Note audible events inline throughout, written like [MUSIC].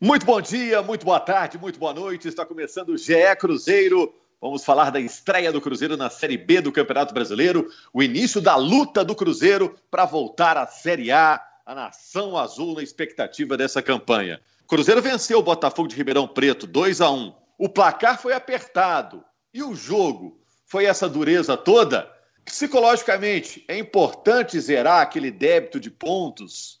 Muito bom dia, muito boa tarde, muito boa noite. Está começando o GE Cruzeiro. Vamos falar da estreia do Cruzeiro na Série B do Campeonato Brasileiro, o início da luta do Cruzeiro para voltar à Série A, a nação azul na expectativa dessa campanha. Cruzeiro venceu o Botafogo de Ribeirão Preto 2 a 1. O placar foi apertado e o jogo foi essa dureza toda. Psicologicamente, é importante zerar aquele débito de pontos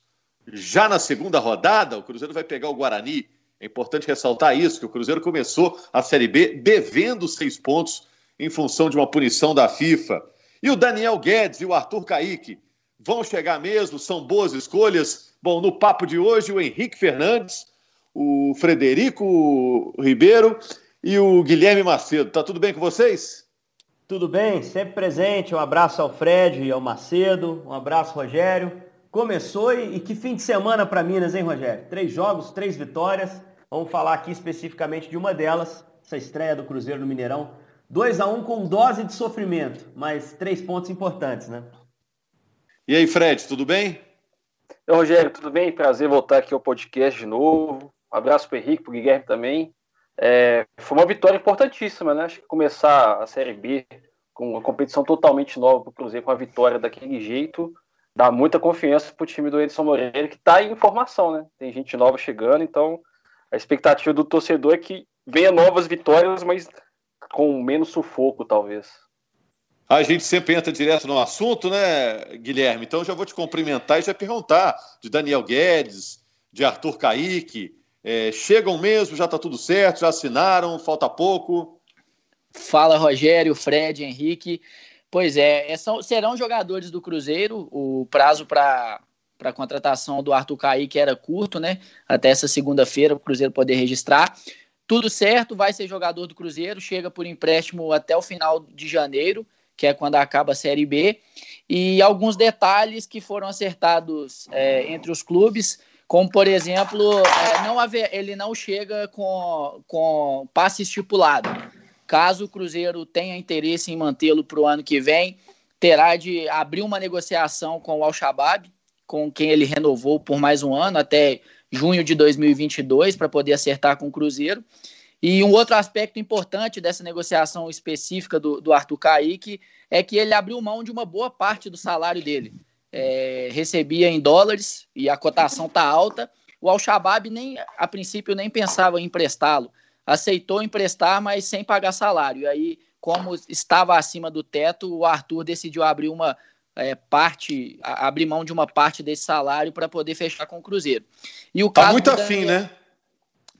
já na segunda rodada, o Cruzeiro vai pegar o Guarani. É importante ressaltar isso, que o Cruzeiro começou a Série B devendo seis pontos em função de uma punição da FIFA. E o Daniel Guedes e o Arthur Caíque vão chegar mesmo, são boas escolhas. Bom, no papo de hoje, o Henrique Fernandes, o Frederico Ribeiro e o Guilherme Macedo. Tá tudo bem com vocês? Tudo bem, sempre presente. Um abraço ao Fred e ao Macedo, um abraço, Rogério. Começou e, e que fim de semana para Minas, hein, Rogério? Três jogos, três vitórias. Vamos falar aqui especificamente de uma delas, essa estreia do Cruzeiro no Mineirão. 2 a 1 um com dose de sofrimento, mas três pontos importantes, né? E aí, Fred, tudo bem? Oi, Rogério, tudo bem? Prazer voltar aqui ao podcast de novo. Um abraço para o Henrique, para o Guilherme também. É, foi uma vitória importantíssima, né? Acho que começar a Série B com uma competição totalmente nova para o Cruzeiro, com a vitória daquele jeito, dá muita confiança para o time do Edson Moreira, que está em formação, né? Tem gente nova chegando, então a expectativa do torcedor é que venha novas vitórias, mas com menos sufoco, talvez. A gente sempre entra direto no assunto, né, Guilherme? Então já vou te cumprimentar e já perguntar de Daniel Guedes, de Arthur Caíque. É, chegam mesmo, já está tudo certo, já assinaram, falta pouco. Fala, Rogério, Fred, Henrique. Pois é, é, são, serão jogadores do Cruzeiro. O prazo para a contratação do Arthur Caíque era curto, né? Até essa segunda-feira o Cruzeiro poder registrar. Tudo certo, vai ser jogador do Cruzeiro, chega por empréstimo até o final de janeiro, que é quando acaba a Série B. E alguns detalhes que foram acertados é, entre os clubes, como por exemplo, é, não haver, ele não chega com, com passe estipulado. Caso o Cruzeiro tenha interesse em mantê-lo para o ano que vem, terá de abrir uma negociação com o Al-Shabaab, com quem ele renovou por mais um ano, até junho de 2022, para poder acertar com o Cruzeiro. E um outro aspecto importante dessa negociação específica do, do Arthur Caíque é que ele abriu mão de uma boa parte do salário dele. É, recebia em dólares e a cotação está alta. O Al-Shabaab nem, a princípio nem pensava em emprestá-lo aceitou emprestar, mas sem pagar salário. E aí, como estava acima do teto, o Arthur decidiu abrir uma é, parte, abrir mão de uma parte desse salário para poder fechar com o Cruzeiro. E o tá muito afim, né?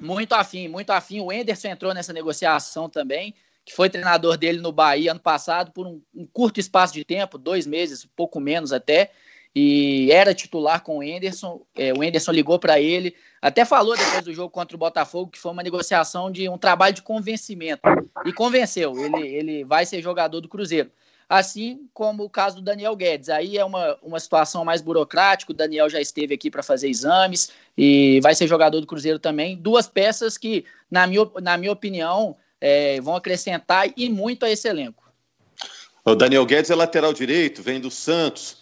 Muito afim, muito afim. O Enderson entrou nessa negociação também, que foi treinador dele no Bahia ano passado por um, um curto espaço de tempo, dois meses, pouco menos até e era titular com o Enderson. É, o Enderson ligou para ele, até falou depois do jogo contra o Botafogo que foi uma negociação de um trabalho de convencimento. E convenceu, ele, ele vai ser jogador do Cruzeiro. Assim como o caso do Daniel Guedes. Aí é uma, uma situação mais burocrática. O Daniel já esteve aqui para fazer exames e vai ser jogador do Cruzeiro também. Duas peças que, na minha, na minha opinião, é, vão acrescentar e muito a esse elenco. O Daniel Guedes é lateral direito, vem do Santos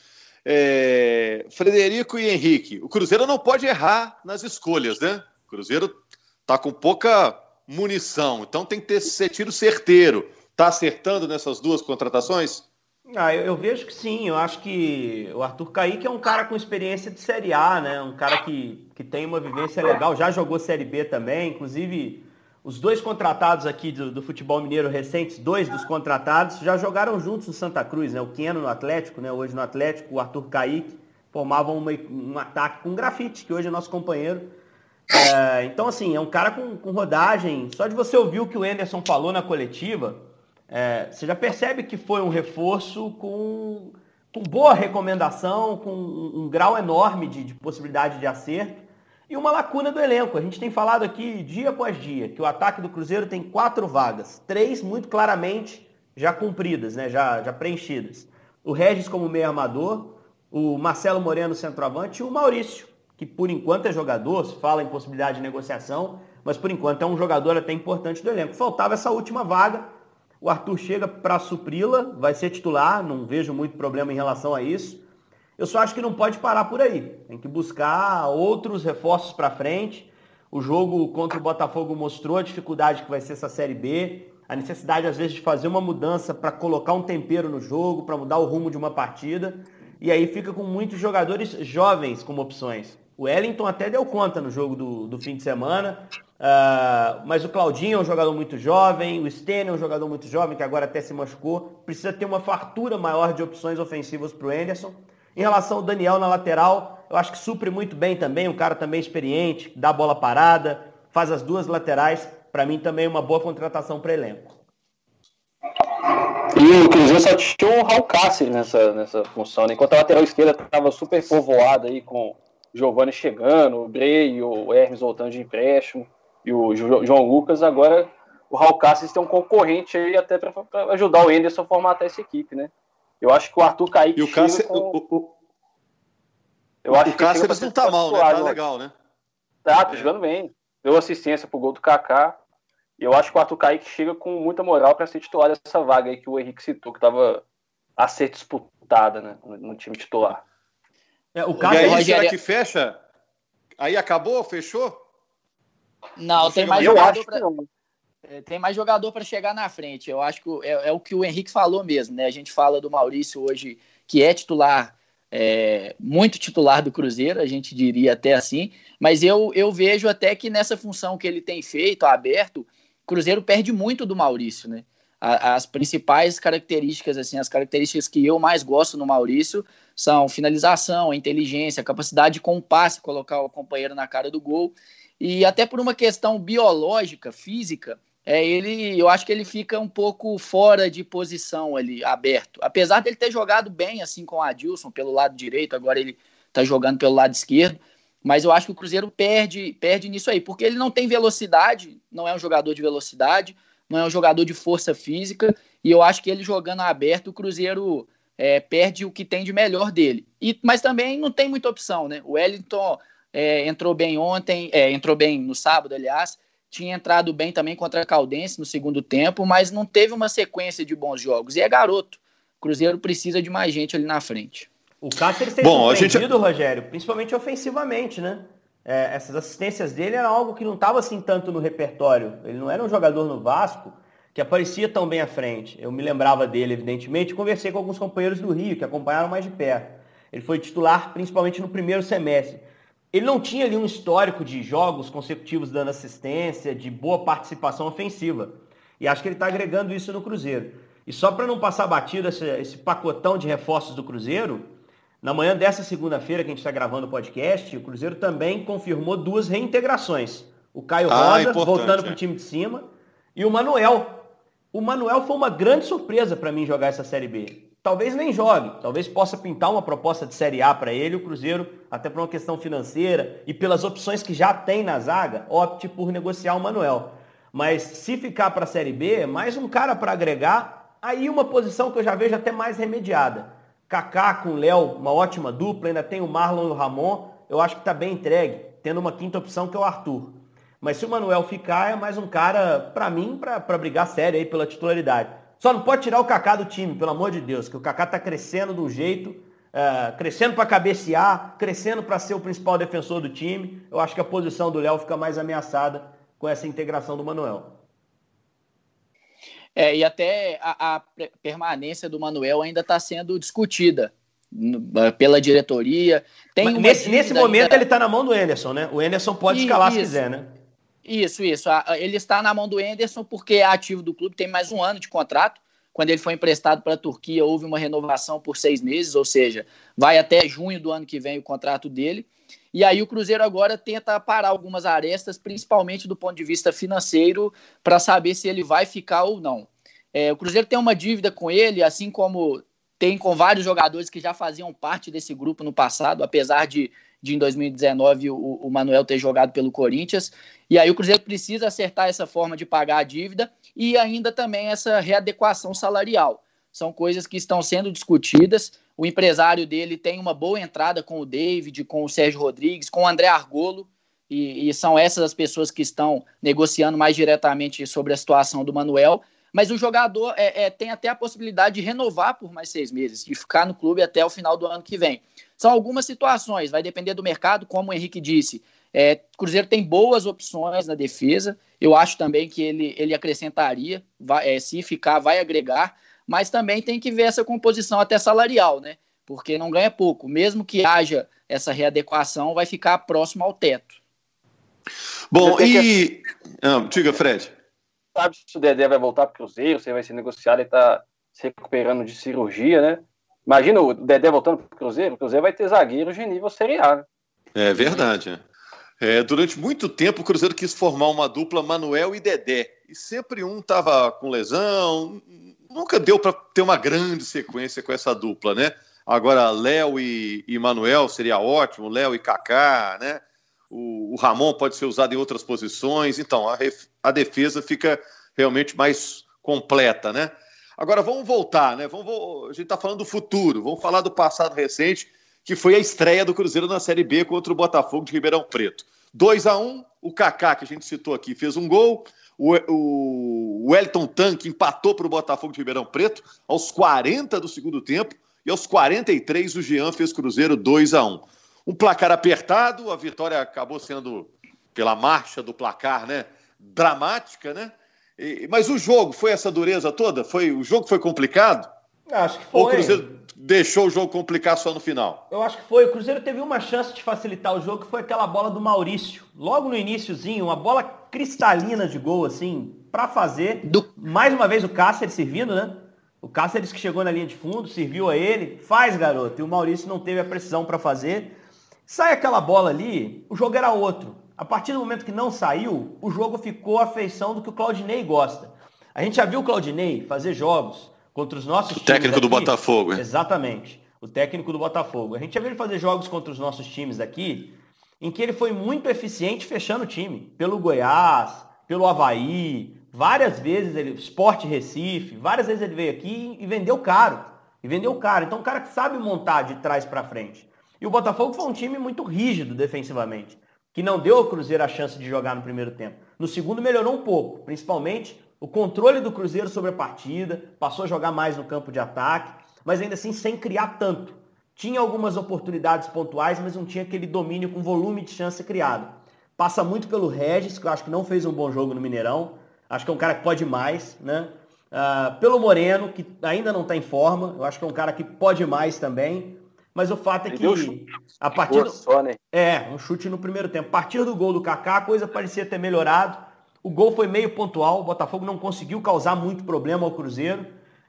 é, Frederico e Henrique, o Cruzeiro não pode errar nas escolhas, né? O Cruzeiro tá com pouca munição, então tem que ter ser tiro certeiro. Tá acertando nessas duas contratações? Ah, eu, eu, vejo que sim. Eu acho que o Arthur Kaique é um cara com experiência de Série A, né? Um cara que, que tem uma vivência legal, já jogou Série B também. Inclusive, os dois contratados aqui do, do, futebol mineiro recentes, dois dos contratados, já jogaram juntos no Santa Cruz, né? O Keno no Atlético, né? Hoje no Atlético, o Arthur Kaique, formavam uma, um ataque com grafite, que hoje é nosso companheiro. É, então, assim, é um cara com, com, rodagem. Só de você ouvir o que o Anderson falou na coletiva, é, você já percebe que foi um reforço com, com boa recomendação, com um, um grau enorme de, de possibilidade de acerto. E uma lacuna do elenco. A gente tem falado aqui dia após dia que o ataque do Cruzeiro tem quatro vagas, três muito claramente já cumpridas, né? já, já preenchidas. O Regis como meio armador, o Marcelo Moreno centroavante e o Maurício, que por enquanto é jogador, se fala em possibilidade de negociação, mas por enquanto é um jogador até importante do elenco. Faltava essa última vaga, o Arthur chega para supri-la, vai ser titular, não vejo muito problema em relação a isso. Eu só acho que não pode parar por aí. Tem que buscar outros reforços para frente. O jogo contra o Botafogo mostrou a dificuldade que vai ser essa Série B, a necessidade às vezes de fazer uma mudança para colocar um tempero no jogo, para mudar o rumo de uma partida. E aí fica com muitos jogadores jovens como opções. O Wellington até deu conta no jogo do, do fim de semana, uh, mas o Claudinho é um jogador muito jovem, o Stênio é um jogador muito jovem, que agora até se machucou. Precisa ter uma fartura maior de opções ofensivas para o Anderson. Em relação ao Daniel na lateral, eu acho que supre muito bem também, um cara também experiente, dá bola parada, faz as duas laterais. Para mim também é uma boa contratação para elenco. E o Cruzeiro só tinha o Raul Cáceres nessa, nessa função, né? enquanto a lateral esquerda estava super povoada aí com o Giovanni chegando, o Brei, o Hermes voltando de empréstimo e o João Lucas, agora o Raul Cáceres tem um concorrente aí até para ajudar o Enderson a formatar essa equipe, né? Eu acho que o Arthur Kaique. E o Cáceres. Com... O, o, eu acho o Cáceres não tá mal, né? Tá legal, né? Tá, tá é. jogando bem. Deu assistência pro gol do Kaká. E eu acho que o Arthur Kaique chega com muita moral para ser titular dessa vaga aí que o Henrique citou, que estava a ser disputada né, no, no time titular. É, o caso e aí, Rogério... será que fecha? Aí acabou? Fechou? Não, não tem mais jogador pra... É, tem mais jogador para chegar na frente. Eu acho que é, é, o que o Henrique falou mesmo, né? A gente fala do Maurício hoje, que é titular, é, muito titular do Cruzeiro, a gente diria até assim, mas eu, eu vejo até que nessa função que ele tem feito, aberto, o Cruzeiro perde muito do Maurício, né? as principais características, assim, as características que eu mais gosto no Maurício são finalização, inteligência, capacidade de com passe colocar o companheiro na cara do gol. E até por uma questão biológica, física, é, ele, eu acho que ele fica um pouco fora de posição ali, aberto. Apesar dele ter jogado bem, assim, com o Adilson pelo lado direito, agora ele está jogando pelo lado esquerdo. Mas eu acho que o Cruzeiro perde, perde nisso aí, porque ele não tem velocidade, não é um jogador de velocidade, não é um jogador de força física, e eu acho que ele jogando aberto, o Cruzeiro é, perde o que tem de melhor dele. E, mas também não tem muita opção, né? O Wellington é, entrou bem ontem, é, entrou bem no sábado, aliás, tinha entrado bem também contra a Caldense no segundo tempo, mas não teve uma sequência de bons jogos. E é garoto. O Cruzeiro precisa de mais gente ali na frente. O Cáceres tem Bom, surpreendido, gente... Rogério, principalmente ofensivamente, né? É, essas assistências dele eram algo que não estava assim tanto no repertório. Ele não era um jogador no Vasco que aparecia tão bem à frente. Eu me lembrava dele, evidentemente, conversei com alguns companheiros do Rio que acompanharam mais de perto. Ele foi titular principalmente no primeiro semestre. Ele não tinha ali um histórico de jogos consecutivos dando assistência, de boa participação ofensiva. E acho que ele está agregando isso no Cruzeiro. E só para não passar batido esse, esse, pacotão de reforços do Cruzeiro, na manhã dessa segunda-feira que a gente está gravando o podcast, o Cruzeiro também confirmou duas reintegrações. O Caio ah, Rosa, voltando para o é. time de cima, e o Manuel. O Manuel foi uma grande surpresa para mim jogar essa Série B talvez nem jogue, talvez possa pintar uma proposta de Série A para ele, o Cruzeiro, até por uma questão financeira e pelas opções que já tem na zaga, opte por negociar o Manuel. Mas se ficar para a Série B, mais um cara para agregar, aí uma posição que eu já vejo até mais remediada. Kaká com o Léo, uma ótima dupla, ainda tem o Marlon e o Ramon, eu acho que está bem entregue, tendo uma quinta opção que é o Arthur. Mas se o Manuel ficar, é mais um cara, para mim, para brigar sério aí pela titularidade. Só não pode tirar o Kaká do time, pelo amor de Deus, que o Kaká está crescendo de um jeito, uh, crescendo para cabecear, crescendo para ser o principal defensor do time. Eu acho que a posição do Léo fica mais ameaçada com essa integração do Manuel. É, e até a, a permanência do Manuel ainda está sendo discutida pela diretoria. Tem nesse, nesse momento ainda... ele está na mão do Anderson, né? O Anderson pode escalar isso. se quiser, né? Isso, isso. Ele está na mão do Enderson porque é ativo do clube, tem mais um ano de contrato. Quando ele foi emprestado para a Turquia, houve uma renovação por seis meses, ou seja, vai até junho do ano que vem o contrato dele. E aí o Cruzeiro agora tenta parar algumas arestas, principalmente do ponto de vista financeiro, para saber se ele vai ficar ou não. É, o Cruzeiro tem uma dívida com ele, assim como tem com vários jogadores que já faziam parte desse grupo no passado, apesar de de em 2019 o, o Manuel ter jogado pelo Corinthians. E aí o Cruzeiro precisa acertar essa forma de pagar a dívida e ainda também essa readequação salarial. São coisas que estão sendo discutidas. O empresário dele tem uma boa entrada com o David, com o Sérgio Rodrigues, com o André Argolo, e, e são essas as pessoas que estão negociando mais diretamente sobre a situação do Manuel. Mas o jogador é, é, tem até a possibilidade de renovar por mais seis meses, de ficar no clube até o final do ano que vem. São algumas situações, vai depender do mercado, como o Henrique disse. É, Cruzeiro tem boas opções na defesa. Eu acho também que ele, ele acrescentaria, vai, é, se ficar, vai agregar, mas também tem que ver essa composição até salarial, né? Porque não ganha pouco. Mesmo que haja essa readequação, vai ficar próximo ao teto. Bom, e. Que... Ah, diga, Fred. Sabe se o Dedé vai voltar para o Cruzeiro, se vai ser negociado, ele está se recuperando de cirurgia, né? Imagina o Dedé voltando para o Cruzeiro, o Cruzeiro vai ter zagueiro de nível A. Né? É verdade. É. É, durante muito tempo, o Cruzeiro quis formar uma dupla Manuel e Dedé. E sempre um estava com lesão. Nunca deu para ter uma grande sequência com essa dupla, né? Agora, Léo e, e Manuel seria ótimo, Léo e Kaká, né? O, o, Ramon pode ser usado em outras posições. Então, a, a defesa fica realmente mais completa, né? Agora, vamos voltar, né? Vamos, a gente está falando do futuro, vamos falar do passado recente que foi a estreia do Cruzeiro na Série B contra o Botafogo de Ribeirão Preto. 2 a 1 o Kaká, que a gente citou aqui, fez um gol. O, o Wellington Tanque empatou para o Botafogo de Ribeirão Preto aos 40 do segundo tempo. E aos 43 o Jean fez Cruzeiro 2 a 1 Um placar apertado, a vitória acabou sendo, pela marcha do placar, né? Dramática, né? E, mas o jogo foi essa dureza toda? Foi O jogo foi complicado? Acho que foi. Ou o Cruzeiro deixou o jogo complicar só no final? Eu acho que foi. O Cruzeiro teve uma chance de facilitar o jogo, que foi aquela bola do Maurício. Logo no iníciozinho, uma bola cristalina de gol, assim, para fazer. Do... Mais uma vez o Cáceres servindo, né? O Cáceres que chegou na linha de fundo, serviu a ele. Faz, garoto. E o Maurício não teve a precisão para fazer. Sai aquela bola ali, o jogo era outro. A partir do momento que não saiu, o jogo ficou a feição do que o Claudinei gosta. A gente já viu o Claudinei fazer jogos contra os nossos o times. técnico aqui, do Botafogo, é? Exatamente. O técnico do Botafogo. A gente já viu ele fazer jogos contra os nossos times aqui, em que ele foi muito eficiente fechando o time. Pelo Goiás, pelo Havaí, várias vezes ele. Sport Recife, várias vezes ele veio aqui e vendeu caro. E vendeu caro. Então, um cara que sabe montar de trás para frente. E o Botafogo foi um time muito rígido defensivamente, que não deu ao Cruzeiro a chance de jogar no primeiro tempo. No segundo melhorou um pouco, principalmente o controle do Cruzeiro sobre a partida, passou a jogar mais no campo de ataque, mas ainda assim sem criar tanto. Tinha algumas oportunidades pontuais, mas não tinha aquele domínio com volume de chance criado. Passa muito pelo Regis, que eu acho que não fez um bom jogo no Mineirão. Acho que é um cara que pode mais, né? Uh, pelo Moreno, que ainda não está em forma. Eu acho que é um cara que pode mais também. Mas o fato é que a partir do... só, né? É, um chute no primeiro tempo. A partir do gol do Kaká, a coisa parecia ter melhorado. O gol foi meio pontual, o Botafogo não conseguiu causar muito problema ao Cruzeiro.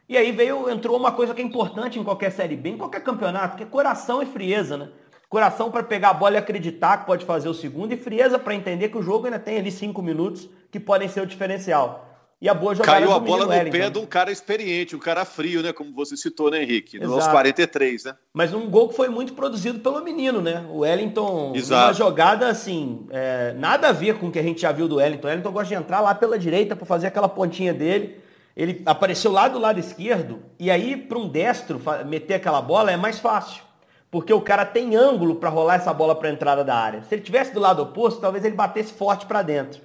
E aí veio, entrou uma coisa que é importante em qualquer Série B, em qualquer campeonato, que é coração e frieza, né? Coração para pegar a bola e acreditar que pode fazer o segundo, e frieza para entender que o jogo ainda tem ali cinco minutos que podem ser o diferencial. E a boa jogada Caiu a bola no Wellington. pé de um cara experiente, um cara frio, né? Como você citou, né, Henrique? Exato. Nos 43, né? Mas um gol que foi muito produzido pelo menino, né? O Wellington, Exato. uma jogada assim, é, nada a ver com o que a gente já viu do Wellington. O Wellington gosta de entrar lá pela direita para fazer aquela pontinha dele. Ele apareceu lá do lado esquerdo, e aí para um destro meter aquela bola é mais fácil. Porque o cara tem ângulo para rolar essa bola para a entrada da área. Se ele tivesse do lado oposto, talvez ele batesse forte para dentro.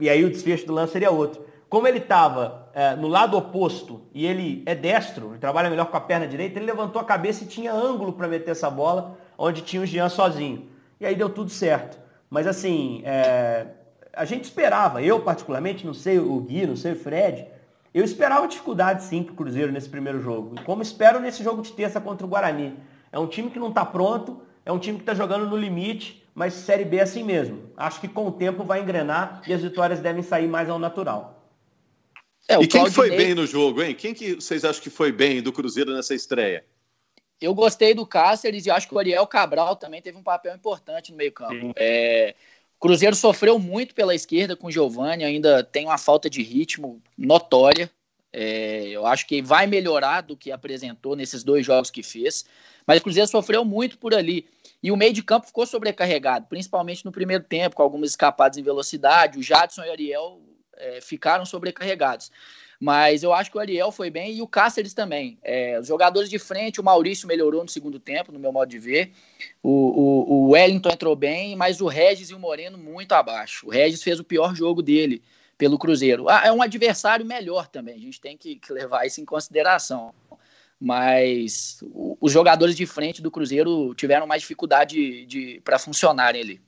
E aí o desfecho do lance seria outro. Como ele estava é, no lado oposto e ele é destro, ele trabalha melhor com a perna direita, ele levantou a cabeça e tinha ângulo para meter essa bola, onde tinha o Jean sozinho. E aí deu tudo certo. Mas assim, é, a gente esperava, eu particularmente, não sei o Gui, não sei o Fred, eu esperava dificuldade sim para o Cruzeiro nesse primeiro jogo. Como espero nesse jogo de terça contra o Guarani. É um time que não está pronto, é um time que está jogando no limite, mas Série B é assim mesmo. Acho que com o tempo vai engrenar e as vitórias devem sair mais ao natural. É, e quem foi bem no jogo, hein? Quem que vocês acham que foi bem do Cruzeiro nessa estreia? Eu gostei do Cáceres e acho que o Ariel Cabral também teve um papel importante no meio-campo. É, o Cruzeiro sofreu muito pela esquerda com o Giovani, ainda tem uma falta de ritmo notória. É, eu acho que vai melhorar do que apresentou nesses dois jogos que fez. Mas o Cruzeiro sofreu muito por ali. E o meio de campo ficou sobrecarregado, principalmente no primeiro tempo, com algumas escapadas em velocidade. O Jadson e o Ariel é, ficaram sobrecarregados. Mas eu acho que o Ariel foi bem e o Cáceres também. É, os jogadores de frente, o Maurício melhorou no segundo tempo, no meu modo de ver. O, o, o, Wellington entrou bem, mas o Regis e o Moreno muito abaixo. O Regis fez o pior jogo dele. pelo Cruzeiro. Ah, é um adversário melhor também, a gente tem que, que levar isso em consideração. Mas o, os jogadores de frente do Cruzeiro tiveram mais dificuldade de, de para funcionarem ali.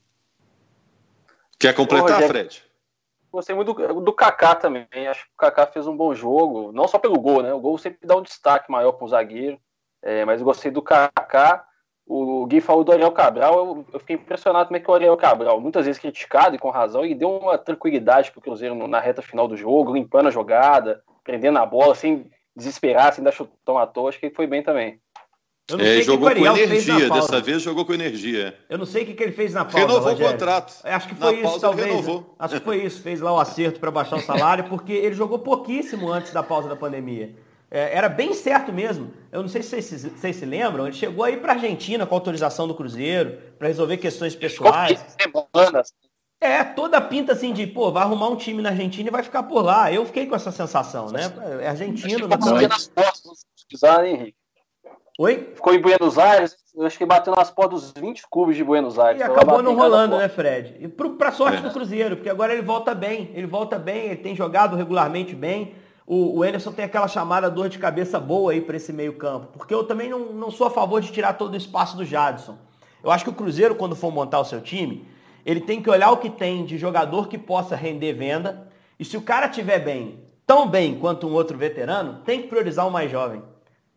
Quer completar, Ô, Fred? Gostei muito do, do Kaká também. Acho que o Kaká fez um bom jogo, não só pelo gol, né? O gol sempre dá um destaque maior para o zagueiro. É, mas gostei do Kaká. O Gui falou do Ariel Cabral, eu, eu, fiquei impressionado como é que o Ariel Cabral, muitas vezes criticado e com razão, e deu uma tranquilidade para o Cruzeiro na reta final do jogo, limpando a jogada, prendendo a bola, sem desesperar, sem dar chutão à toa. Acho que foi bem também. Eu não é, sei jogou que com energia, dessa vez jogou com energia. Eu não sei o que, que ele fez na pausa. Renovou Rogério. o contrato. Acho que foi na isso, talvez. Renovou. Acho que foi isso, fez lá o acerto para baixar o salário, porque ele jogou pouquíssimo antes da pausa da pandemia. É, era bem certo mesmo. Eu não sei se vocês, vocês se lembram, ele chegou aí para Argentina com autorização do Cruzeiro, para resolver questões pessoais. Semanas. É, toda pinta assim de, pô, vai arrumar um time na Argentina e vai ficar por lá. Eu fiquei com essa sensação, né? É argentino. Acho que nas portas, se Henrique. Oi? Ficou em Buenos Aires, acho que bateu nas portas dos 20 clubes de Buenos Aires. E acabou não rolando, né, Fred? E pro, pra sorte é. do Cruzeiro, porque agora ele volta bem. Ele volta bem, ele tem jogado regularmente bem. O, o Anderson tem aquela chamada dor de cabeça boa aí para esse meio campo. Porque eu também não, não sou a favor de tirar todo o espaço do Jadson. Eu acho que o Cruzeiro, quando for montar o seu time, ele tem que olhar o que tem de jogador que possa render venda. E se o cara tiver bem, tão bem quanto um outro veterano, tem que priorizar o mais jovem.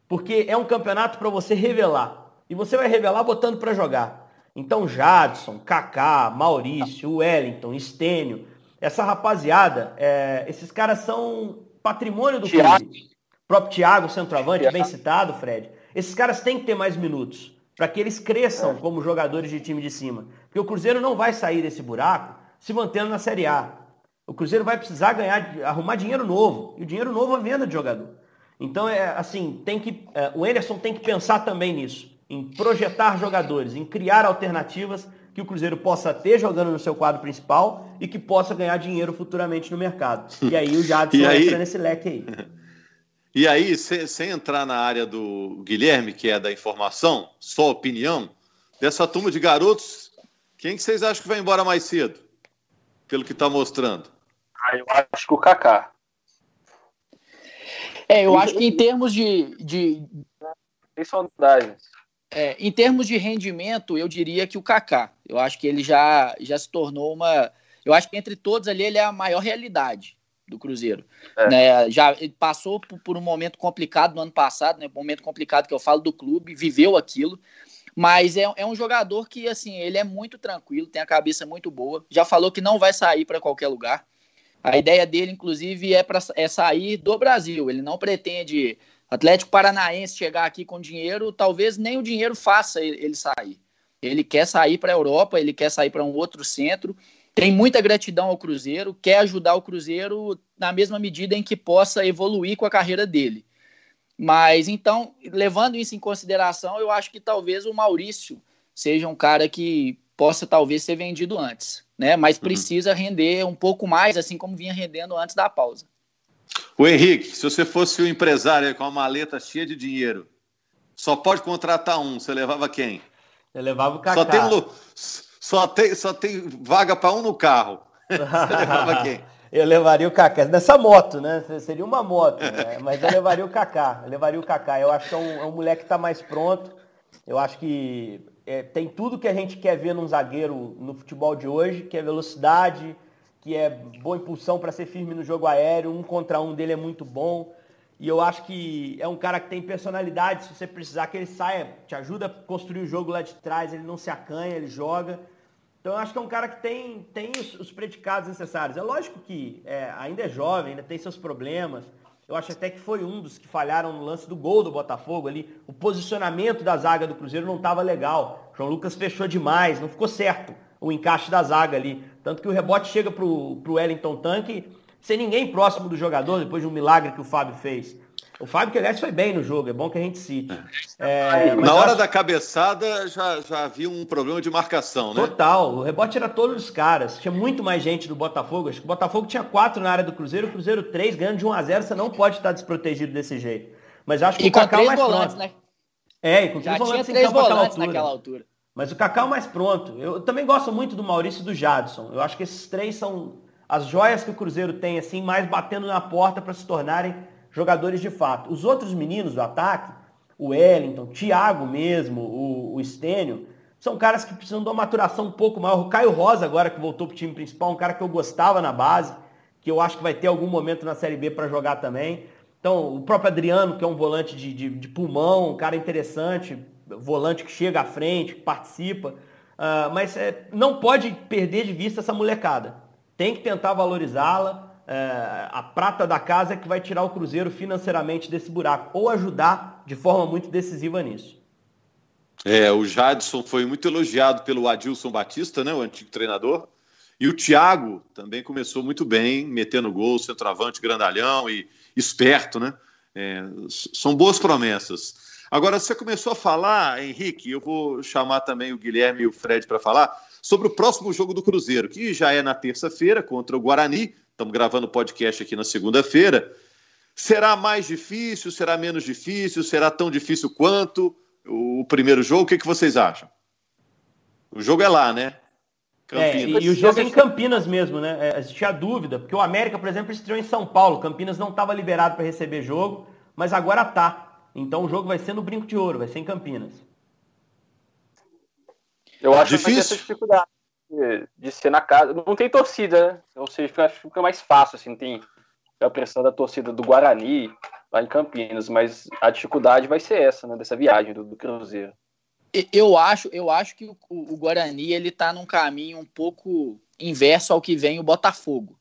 Porque é um campeonato para você revelar. E você vai revelar botando para jogar. Então, Jadson, Kaká, Maurício, Wellington, Estênio, essa rapaziada, é, esses caras são patrimônio do Thiago. clube. O próprio Thiago, centroavante, Thiago. bem citado, Fred. Esses caras têm que ter mais minutos para que eles cresçam é. como jogadores de time de cima. Porque o Cruzeiro não vai sair desse buraco se mantendo na Série A. O Cruzeiro vai precisar ganhar, arrumar dinheiro novo. E o dinheiro novo é venda de jogador. Então, é assim, tem que, é, o Anderson tem que pensar também nisso, em projetar jogadores, em criar alternativas que o Cruzeiro possa ter jogando no seu quadro principal e que possa ganhar dinheiro futuramente no mercado. E aí o [LAUGHS] Jadson aí, entra nesse leque aí. E aí, sem, sem entrar na área do Guilherme, que é da informação, só opinião, dessa turma de garotos, quem que vocês acham que vai embora mais cedo? Pelo que está mostrando. Ah, eu acho que o Kaká. É, eu acho que em termos de. de... Tem sondagens. É, em termos de rendimento, eu diria que o Kaká. Eu acho que ele já, já se tornou uma. Eu acho que entre todos ali ele é a maior realidade do Cruzeiro. É. Né? Já passou por, por, um momento complicado no ano passado, né? Um momento complicado que eu falo do clube, viveu aquilo. Mas é, é um jogador que, assim, ele é muito tranquilo, tem a cabeça muito boa. Já falou que não vai sair para qualquer lugar. A ideia dele, inclusive, é, pra, é sair do Brasil. Ele não pretende Atlético Paranaense chegar aqui com dinheiro, talvez nem o dinheiro faça ele sair. Ele quer sair para a Europa, ele quer sair para um outro centro. Tem muita gratidão ao Cruzeiro, quer ajudar o Cruzeiro na mesma medida em que possa evoluir com a carreira dele. Mas então, levando isso em consideração, eu acho que talvez o Maurício seja um cara que possa talvez ser vendido antes né? Mas uhum. precisa uhum. render um pouco mais, assim como vinha rendendo antes da pausa. O Henrique, se você fosse o um empresário com uma maleta cheia de dinheiro, só pode contratar um, você levava quem? Eu levava o Kaká. Só tem, só tem, só tem vaga para um no carro. [LAUGHS] Você levava quem? Eu levaria o Kaká. Nessa moto, né? Seria uma moto, né? [LAUGHS] mas eu levaria o Kaká. Eu levaria o Kaká. Eu acho que é um, é um moleque que está mais pronto. Eu acho que é, tem tudo que a gente quer ver num zagueiro no futebol de hoje, que é velocidade, que é boa impulsão para ser firme no jogo aéreo, um contra um dele é muito bom. E eu acho que é um cara que tem personalidade, se você precisar que ele saia, te ajuda a construir o jogo lá de trás, ele não se acanha, ele joga. Então eu acho que é um cara que tem, tem os, os predicados necessários. É lógico que é, ainda é jovem, ainda tem seus problemas, eu acho até que foi um dos que falharam no lance do gol do Botafogo ali. O posicionamento da zaga do Cruzeiro não estava legal. João Lucas fechou demais, não ficou certo o encaixe da zaga ali. Tanto que o rebote chega para o Wellington Tanque sem ninguém próximo do jogador, depois de um milagre que o Fábio fez. O Fábio que aliás foi bem no jogo, é bom que a gente cite. É, é Na hora acho... da cabeçada já, já havia um problema de marcação, né? Total, o rebote era todos os caras. Tinha muito mais gente do Botafogo. Acho que o Botafogo tinha quatro na área do Cruzeiro, o Cruzeiro três, ganhando de 1 a 0 você não pode estar desprotegido desse jeito. Mas acho que e o Cacau mais volantes, pronto. Né? É, e com três já volantes, tinha três volantes altura. naquela altura. Mas o Cacau mais pronto. Eu também gosto muito do Maurício e do Jadson. Eu acho que esses três são as joias que o Cruzeiro tem, assim, mais batendo na porta para se tornarem jogadores de fato. Os outros meninos do ataque, o Wellington, Thiago mesmo, o, o Stênio, são caras que precisam de uma maturação um pouco maior. O Caio Rosa, agora que voltou para o time principal, um cara que eu gostava na base, que eu acho que vai ter algum momento na Série B para jogar também. Então, o próprio Adriano, que é um volante de, de, de, pulmão, um cara interessante, volante que chega à frente, que participa. Uh, mas é, não pode perder de vista essa molecada. Tem que tentar valorizá-la. Uh, a prata da casa é que vai tirar o Cruzeiro financeiramente desse buraco, ou ajudar de forma muito decisiva nisso. É, o Jadson foi muito elogiado pelo Adilson Batista, né, o antigo treinador. E o Thiago também começou muito bem, metendo gol, centroavante, grandalhão e esperto, né? É, são boas promessas. Agora, você começou a falar, Henrique, eu vou chamar também o Guilherme e o Fred para falar sobre o próximo jogo do Cruzeiro, que já é na terça-feira contra o Guarani. Estamos gravando o podcast aqui na segunda-feira. Será mais difícil? Será menos difícil? Será tão difícil quanto o primeiro jogo? O que, que vocês acham? O jogo é lá, né? É, e, e, o jogo é em Campinas mesmo, né? É, existia dúvida, porque o América, por exemplo, estreou em São Paulo. Campinas não estava liberado para receber jogo, mas agora tá. Então o jogo vai ser no Brinco de Ouro, vai ser em Campinas. Eu acho Difícil. que vai ter essa dificuldade de, de, ser na casa. Não tem torcida, né? Ou seja, fica, fica mais fácil, assim, tem a pressão da torcida do Guarani lá em Campinas, mas a dificuldade vai ser essa, né? Dessa viagem do, do Cruzeiro. Eu acho, eu acho que o, o Guarani ele está num caminho um pouco inverso ao que vem o Botafogo.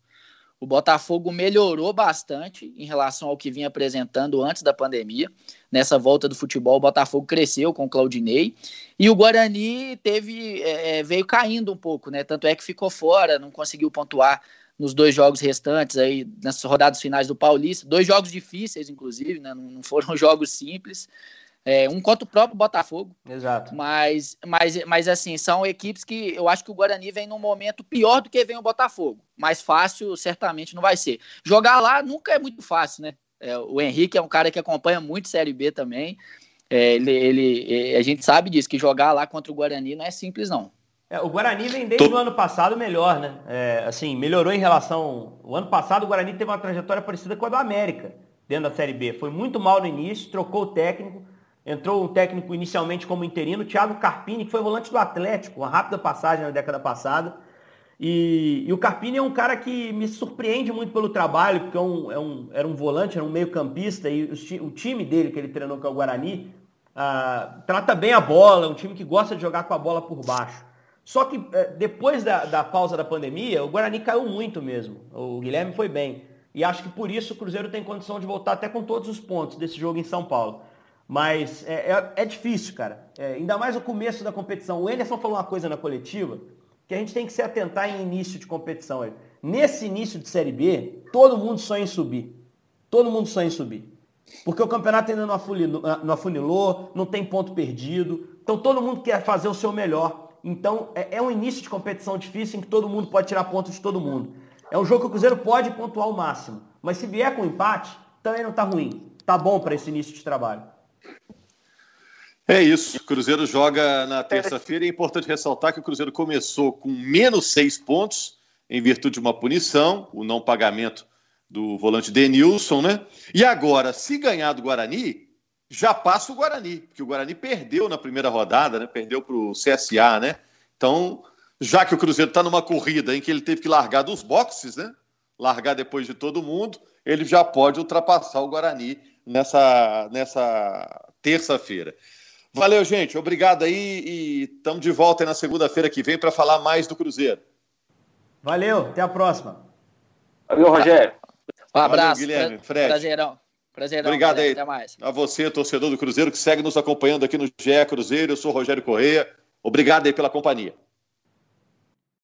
O Botafogo melhorou bastante em relação ao que vinha apresentando antes da pandemia. Nessa volta do futebol, o Botafogo cresceu com o Claudinei e o Guarani teve é, é, veio caindo um pouco, né? Tanto é que ficou fora, não conseguiu pontuar nos dois jogos restantes aí nessas rodadas finais do Paulista, dois jogos difíceis inclusive, né? não foram [LAUGHS] jogos simples. É, um contra o próprio Botafogo. Exato. Mas, mas, mas, assim, são equipes que eu acho que o Guarani vem num momento pior do que vem o Botafogo. Mais fácil, certamente, não vai ser. Jogar lá nunca é muito fácil, né? É, o Henrique é um cara que acompanha muito Série B também. É, ele, ele, a gente sabe disso, que jogar lá contra o Guarani não é simples, não. É, o Guarani vem desde Tô... o ano passado melhor, né? É, assim, melhorou em relação. O ano passado o Guarani teve uma trajetória parecida com a do América, dentro da Série B. Foi muito mal no início, trocou o técnico Entrou um técnico inicialmente como interino, Thiago Carpini, que foi volante do Atlético, uma rápida passagem na década passada. E, e, o Carpini é um cara que me surpreende muito pelo trabalho, porque é um, é um, era um volante, era um meio campista, e o, o, time dele que ele treinou, que é o Guarani, ah, trata bem a bola, é um time que gosta de jogar com a bola por baixo. Só que eh, depois da, da pausa da pandemia, o Guarani caiu muito mesmo. O Guilherme foi bem. E acho que por isso o Cruzeiro tem condição de voltar até com todos os pontos desse jogo em São Paulo. Mas é, é, é difícil, cara. É, ainda mais o começo da competição. O Anderson falou uma coisa na coletiva que a gente tem que se atentar em início de competição. Nesse início de Série B, todo mundo sonha em subir. Todo mundo sonha em subir. Porque o campeonato ainda não afunilou, não, tem ponto perdido. Então todo mundo quer fazer o seu melhor. Então é, é um início de competição difícil em que todo mundo pode tirar pontos de todo mundo. É um jogo que o Cruzeiro pode pontuar o máximo. Mas se vier com empate, também não está ruim. Tá bom para esse início de trabalho. É isso. O Cruzeiro joga na terça-feira. É importante ressaltar que o Cruzeiro começou com menos seis pontos em virtude de uma punição, o não pagamento do volante Denilson, né? E agora, se ganhar do Guarani, já passa o Guarani, porque o Guarani perdeu na primeira rodada, né? Perdeu para o CSA, né? Então, já que o Cruzeiro está numa corrida em que ele teve que largar dos boxes, né? Largar depois de todo mundo, ele já pode ultrapassar o Guarani nessa, nessa terça-feira. Valeu, gente. Obrigado aí e estamos de volta na segunda-feira que vem para falar mais do Cruzeiro. Valeu, até a próxima. Valeu, Rogério. Um abraço. Valeu, Guilherme, Fred. Prazerão. Prazerão. Obrigado aí. Até mais. A você, torcedor do Cruzeiro, que segue nos acompanhando aqui no GE Cruzeiro. Eu sou Rogério Correia. Obrigado aí pela companhia.